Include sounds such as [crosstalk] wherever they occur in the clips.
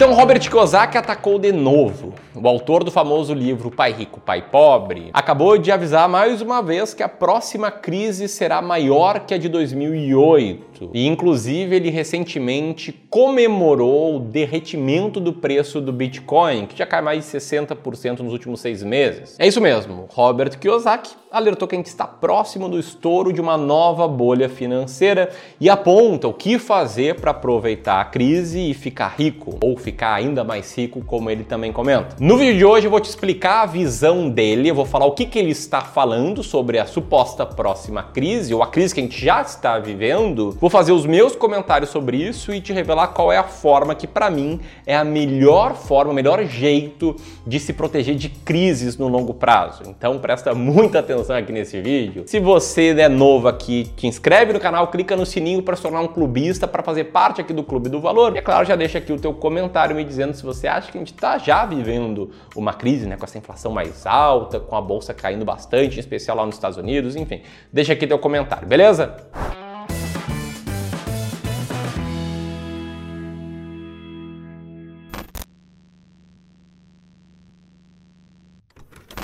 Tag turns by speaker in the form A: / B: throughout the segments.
A: Então Robert Kiyosaki atacou de novo. O autor do famoso livro Pai Rico, Pai Pobre acabou de avisar mais uma vez que a próxima crise será maior que a de 2008. E inclusive ele recentemente comemorou o derretimento do preço do Bitcoin, que já cai mais de 60% nos últimos seis meses. É isso mesmo, Robert Kiyosaki alertou que a gente está próximo do estouro de uma nova bolha financeira e aponta o que fazer para aproveitar a crise e ficar rico, ou ficar ainda mais rico, como ele também comenta. No vídeo de hoje eu vou te explicar a visão dele, eu vou falar o que, que ele está falando sobre a suposta próxima crise, ou a crise que a gente já está vivendo. Vou fazer os meus comentários sobre isso e te revelar qual é a forma que, para mim, é a melhor forma, o melhor jeito de se proteger de crises no longo prazo. Então presta muita atenção atenção aqui nesse vídeo. Se você é novo aqui, te inscreve no canal, clica no sininho para se tornar um clubista, para fazer parte aqui do Clube do Valor. E é claro, já deixa aqui o teu comentário me dizendo se você acha que a gente está já vivendo uma crise, né, com essa inflação mais alta, com a bolsa caindo bastante, em especial lá nos Estados Unidos, enfim. Deixa aqui teu comentário, beleza?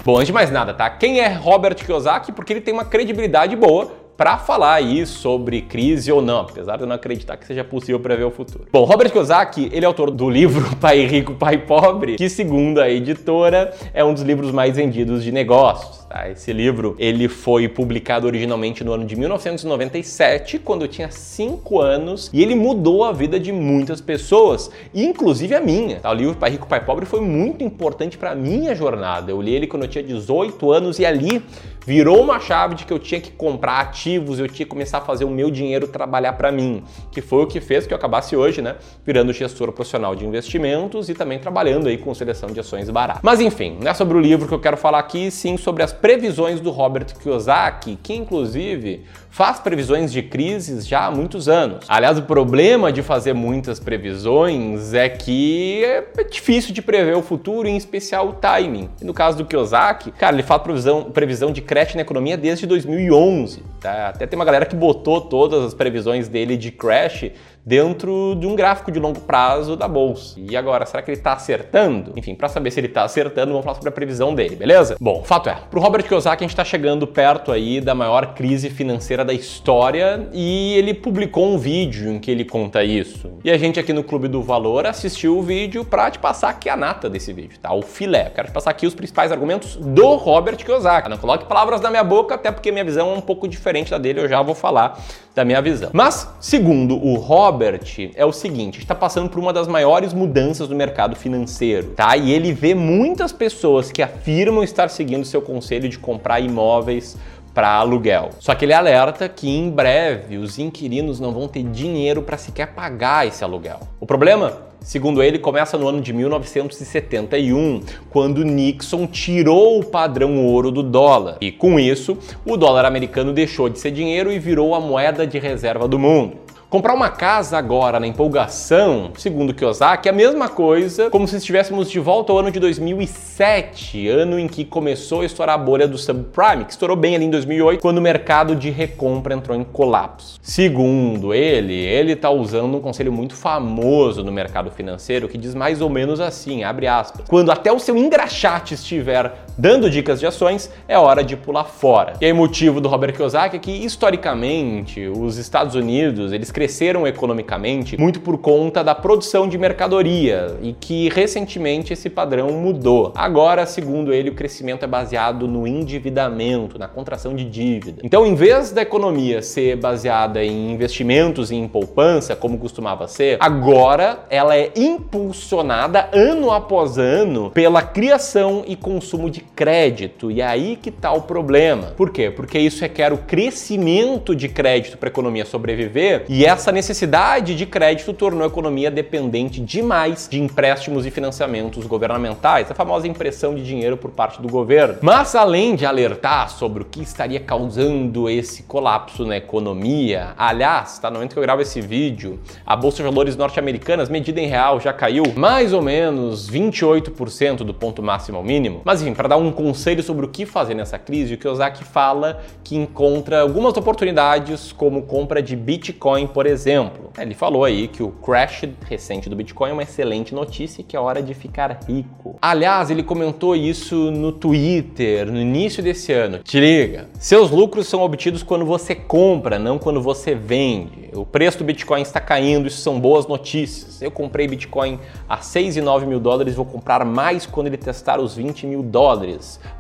A: Bom, antes de mais nada, tá? Quem é Robert Kiyosaki? Porque ele tem uma credibilidade boa para falar aí sobre crise ou não, apesar de eu não acreditar que seja possível prever o futuro. Bom, Robert Kiyosaki, ele é autor do livro [laughs] Pai Rico, Pai Pobre, que segundo a editora é um dos livros mais vendidos de negócios. Tá? Esse livro ele foi publicado originalmente no ano de 1997, quando eu tinha 5 anos, e ele mudou a vida de muitas pessoas, inclusive a minha. Tá? O livro Pai Rico, Pai Pobre foi muito importante para minha jornada. Eu li ele quando eu tinha 18 anos e ali virou uma chave de que eu tinha que comprar ativos, eu tinha que começar a fazer o meu dinheiro trabalhar para mim, que foi o que fez que eu acabasse hoje, né, virando gestor profissional de investimentos e também trabalhando aí com seleção de ações baratas. Mas enfim, não é sobre o livro que eu quero falar aqui, sim sobre as previsões do Robert Kiyosaki, que inclusive faz previsões de crises já há muitos anos. Aliás, o problema de fazer muitas previsões é que é difícil de prever o futuro, em especial o timing. E no caso do Kiyosaki, cara, ele faz previsão, previsão de crash na economia desde 2011. Tá? Até tem uma galera que botou todas as previsões dele de crash dentro de um gráfico de longo prazo da bolsa. E agora, será que ele está acertando? Enfim, para saber se ele está acertando, vamos falar sobre a previsão dele, beleza? Bom, fato é, para o Robert Kiyosaki a gente está chegando perto aí da maior crise financeira da história e ele publicou um vídeo em que ele conta isso. E a gente aqui no Clube do Valor assistiu o vídeo para te passar aqui a nata desse vídeo, tá? O filé. Eu quero te passar aqui os principais argumentos do Robert Kiyosaki. Não coloque palavras na minha boca, até porque minha visão é um pouco diferente da dele, eu já vou falar da minha visão. Mas, segundo o Robert, é o seguinte: está passando por uma das maiores mudanças no mercado financeiro, tá? E ele vê muitas pessoas que afirmam estar seguindo seu conselho de comprar imóveis para aluguel. Só que ele alerta que em breve os inquilinos não vão ter dinheiro para sequer pagar esse aluguel. O problema Segundo ele, começa no ano de 1971, quando Nixon tirou o padrão ouro do dólar. E com isso, o dólar americano deixou de ser dinheiro e virou a moeda de reserva do mundo. Comprar uma casa agora na empolgação, segundo Kiyosaki, é a mesma coisa como se estivéssemos de volta ao ano de 2007, ano em que começou a estourar a bolha do subprime, que estourou bem ali em 2008, quando o mercado de recompra entrou em colapso. Segundo ele, ele está usando um conselho muito famoso no mercado financeiro que diz mais ou menos assim, abre aspas, quando até o seu engraxate estiver dando dicas de ações, é hora de pular fora. E aí o motivo do Robert Kiyosaki é que historicamente os Estados Unidos, eles cresceram economicamente muito por conta da produção de mercadoria e que recentemente esse padrão mudou. Agora, segundo ele, o crescimento é baseado no endividamento, na contração de dívida. Então, em vez da economia ser baseada em investimentos e em poupança, como costumava ser, agora ela é impulsionada ano após ano pela criação e consumo de crédito. E é aí que está o problema. Por quê? Porque isso requer o crescimento de crédito para a economia sobreviver e essa necessidade de crédito tornou a economia dependente demais de empréstimos e financiamentos governamentais, a famosa impressão de dinheiro por parte do governo. Mas além de alertar sobre o que estaria causando esse colapso na economia, aliás, tá no momento que eu gravo esse vídeo, a bolsa de valores norte-americanas medida em real já caiu mais ou menos 28% do ponto máximo ao mínimo. Mas enfim, para dar dar um conselho sobre o que fazer nessa crise, o Kiyosaki fala que encontra algumas oportunidades como compra de Bitcoin, por exemplo. Ele falou aí que o crash recente do Bitcoin é uma excelente notícia e que é hora de ficar rico. Aliás, ele comentou isso no Twitter no início desse ano. Te liga, seus lucros são obtidos quando você compra, não quando você vende. O preço do Bitcoin está caindo, isso são boas notícias. Eu comprei Bitcoin a 6 e 9 mil dólares, vou comprar mais quando ele testar os 20 mil dólares.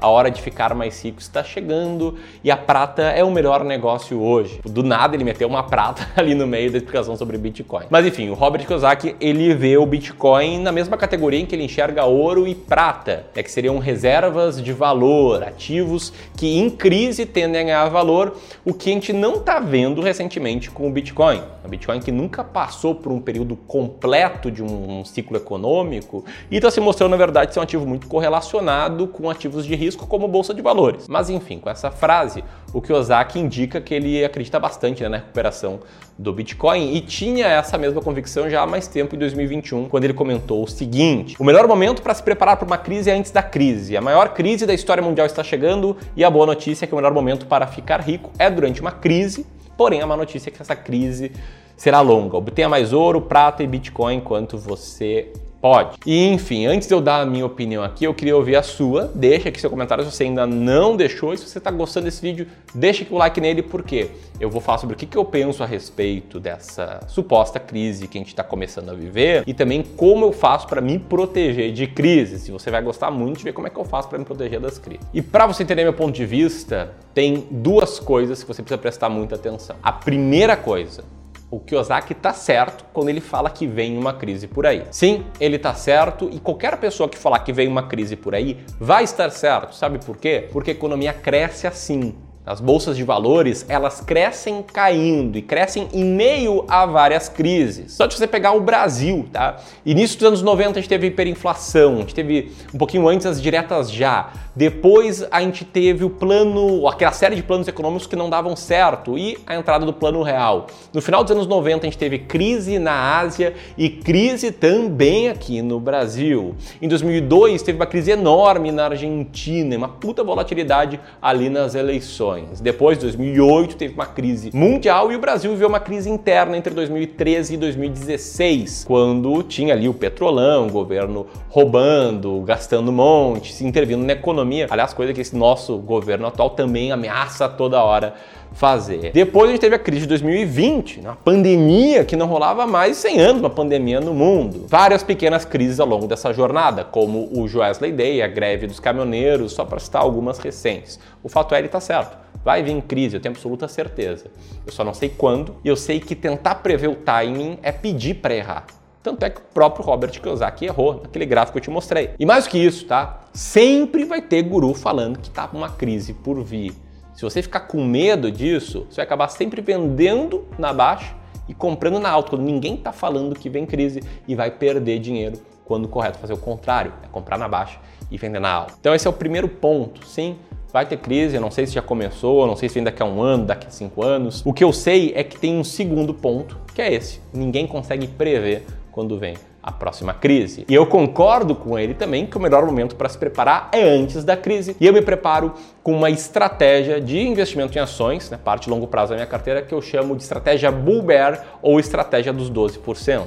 A: A hora de ficar mais rico está chegando e a prata é o melhor negócio hoje. Do nada ele meteu uma prata [laughs] ali no meio da explicação sobre Bitcoin. Mas enfim, o Robert Kiyosaki ele vê o Bitcoin na mesma categoria em que ele enxerga ouro e prata, é que seriam reservas de valor, ativos que em crise tendem a ganhar valor, o que a gente não está vendo recentemente com o Bitcoin. O Bitcoin que nunca passou por um período completo de um, ciclo econômico e está se mostrando, na verdade, ser um ativo muito correlacionado com ativos de risco como bolsa de valores. Mas enfim, com essa frase, o Kiyosaki indica que ele acredita bastante né, na recuperação do Bitcoin e tinha essa mesma convicção já há mais tempo em 2021, quando ele comentou o seguinte: o melhor momento para se preparar para uma crise é antes da crise. A maior crise da história mundial está chegando e a boa notícia é que o melhor momento para ficar rico é durante uma crise. Porém, a má notícia é que essa crise será longa. Obtenha mais ouro, prata e Bitcoin enquanto você Pode. E enfim, antes de eu dar a minha opinião aqui, eu queria ouvir a sua. Deixa aqui seu comentário se você ainda não deixou. E se você está gostando desse vídeo, deixa aqui o like nele, porque eu vou falar sobre o que, eu penso a respeito dessa suposta crise que a gente está começando a viver e também como eu faço para me proteger de crises. E você vai gostar muito de ver como é que eu faço para me proteger das crises. E para você entender meu ponto de vista, tem duas coisas que você precisa prestar muita atenção. A primeira coisa, o Kiyosaki está certo quando ele fala que vem uma crise por aí. Sim, ele está certo e qualquer pessoa que falar que vem uma crise por aí vai estar certo. Sabe por quê? Porque a economia cresce assim. As bolsas de valores, elas crescem caindo e crescem em meio a várias crises. Só de você pegar o Brasil, tá? Início dos anos 90 a gente teve hiperinflação, a gente teve um pouquinho antes as diretas já. Depois a gente teve o plano, aquela série de planos econômicos que não davam certo e a entrada do plano real. No final dos anos 90 a gente teve crise na Ásia e crise também aqui no Brasil. Em 2002 teve uma crise enorme na Argentina, uma puta volatilidade ali nas eleições. Depois, 2008, teve uma crise mundial e o Brasil viveu uma crise interna entre 2013 e 2016, quando tinha ali o petrolão, o governo roubando, gastando um monte, se intervindo na economia. Aliás, coisa que esse nosso governo atual também ameaça toda hora fazer. Depois a gente teve a crise de 2020, uma pandemia que não rolava mais de 100 anos, uma pandemia no mundo. Várias pequenas crises ao longo dessa jornada, como o Joesley Day, a greve dos caminhoneiros, só para citar algumas recentes. O fato é, ele está certo. Vai vir crise, eu tenho absoluta certeza. Eu só não sei quando e eu sei que tentar prever o timing é pedir para errar. Tanto é que o próprio Robert Kiyosaki errou naquele gráfico que eu te mostrei. E mais que isso, tá? Sempre vai ter guru falando que tá uma crise por vir. Se você ficar com medo disso, você vai acabar sempre vendendo na baixa e comprando na alta, quando ninguém está falando que vem crise e vai perder dinheiro, quando correto fazer o contrário, é comprar na baixa e vender na alta. Então esse é o primeiro ponto, sim, vai ter crise, eu não sei se já começou, não sei se vem daqui a um ano, daqui a cinco anos. O que eu sei é que tem um segundo ponto, que é esse. Ninguém consegue prever quando vem a próxima crise. E eu concordo com ele também que o melhor momento para se preparar é antes da crise. E eu me preparo com uma estratégia de investimento em ações, né, parte longo prazo da minha carteira, que eu chamo de estratégia Bull Bear ou estratégia dos 12%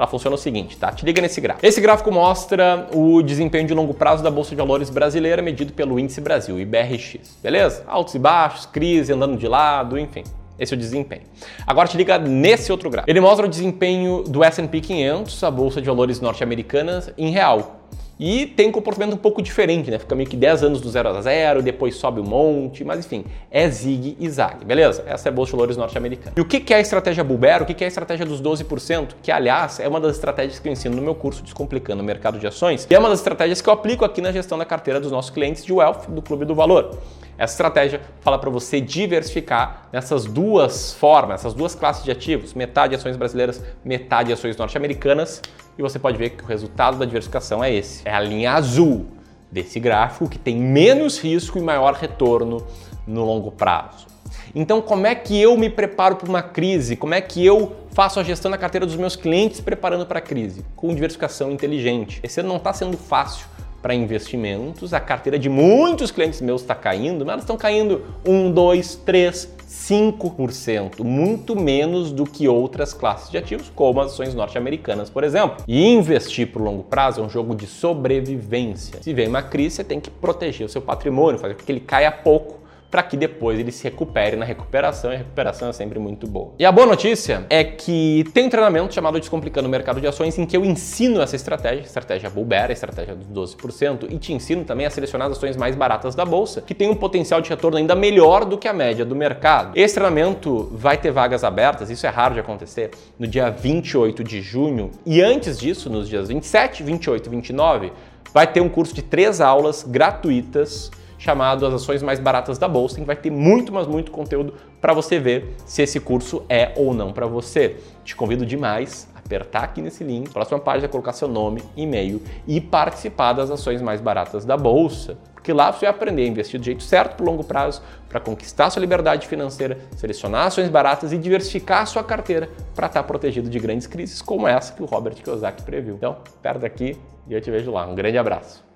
A: ela funciona o seguinte, tá? Te liga nesse gráfico. Esse gráfico mostra o desempenho de longo prazo da Bolsa de Valores brasileira medido pelo Índice Brasil, IBRX, beleza? Altos e baixos, crise, andando de lado, enfim. Esse é o desempenho. Agora te liga nesse outro gráfico. Ele mostra o desempenho do S&P 500, a bolsa de valores norte-americana, em real. E tem um comportamento um pouco diferente, né? Fica meio que 10 anos do zero a zero, depois sobe um monte, mas enfim, é zig e zag, beleza? Essa é a Bolsa de Valores norte-americana. E o que é a estratégia Bull? O que é a estratégia dos 12%? Que, aliás, é uma das estratégias que eu ensino no meu curso Descomplicando o Mercado de Ações e é uma das estratégias que eu aplico aqui na gestão da carteira dos nossos clientes de Wealth do Clube do Valor. Essa estratégia fala para você diversificar nessas duas formas, essas duas classes de ativos, metade ações brasileiras, metade ações norte-americanas, e você pode ver que o resultado da diversificação é esse. É a linha azul desse gráfico que tem menos risco e maior retorno no longo prazo. Então, como é que eu me preparo para uma crise? Como é que eu faço a gestão da carteira dos meus clientes preparando para a crise? Com diversificação inteligente. Esse ano não está sendo fácil para investimentos. A carteira de muitos clientes meus está caindo, mas elas estão caindo 1, 2, 3, 5%, muito menos do que outras classes de ativos, como as ações norte-americanas, por exemplo. E investir por longo prazo é um jogo de sobrevivência. Se vem uma crise, você tem que proteger o seu patrimônio, fazer com que ele caia pouco para que depois ele se recupere na recuperação, e a recuperação é sempre muito boa. E a boa notícia é que tem um treinamento chamado Descomplicando o Mercado de Ações em que eu ensino essa estratégia, estratégia Bull Bear, estratégia dos 12%, e te ensino também a selecionar as ações mais baratas da bolsa, que tem um potencial de retorno ainda melhor do que a média do mercado. Esse treinamento vai ter vagas abertas, isso é raro de acontecer, no dia 28 de junho, e antes disso, nos dias 27, 28 e 29, vai ter um curso de três aulas gratuitas chamado As Ações Mais Baratas da Bolsa, em que vai ter muito, mas muito conteúdo para você ver se esse curso é ou não para você. Te convido demais a apertar aqui nesse link, próxima página, colocar seu nome, e-mail e participar das ações mais baratas da Bolsa. Porque lá você vai aprender a investir do jeito certo por longo prazo, para conquistar sua liberdade financeira, selecionar ações baratas e diversificar sua carteira para estar tá protegido de grandes crises como essa que o Robert Kiyosaki previu. Então, perto daqui e eu te vejo lá. Um grande abraço.